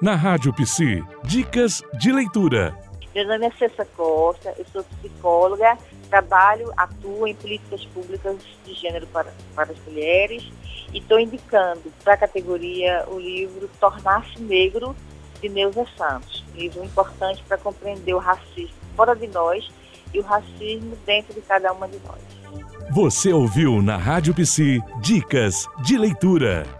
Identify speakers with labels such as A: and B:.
A: Na Rádio PC dicas de leitura.
B: Meu nome é Cessa Costa, eu sou psicóloga, trabalho, atuo em políticas públicas de gênero para, para as mulheres e estou indicando para a categoria o livro Tornar-se Negro, de Neuza Santos. Livro importante para compreender o racismo fora de nós e o racismo dentro de cada uma de nós.
A: Você ouviu na Rádio PC Dicas de Leitura.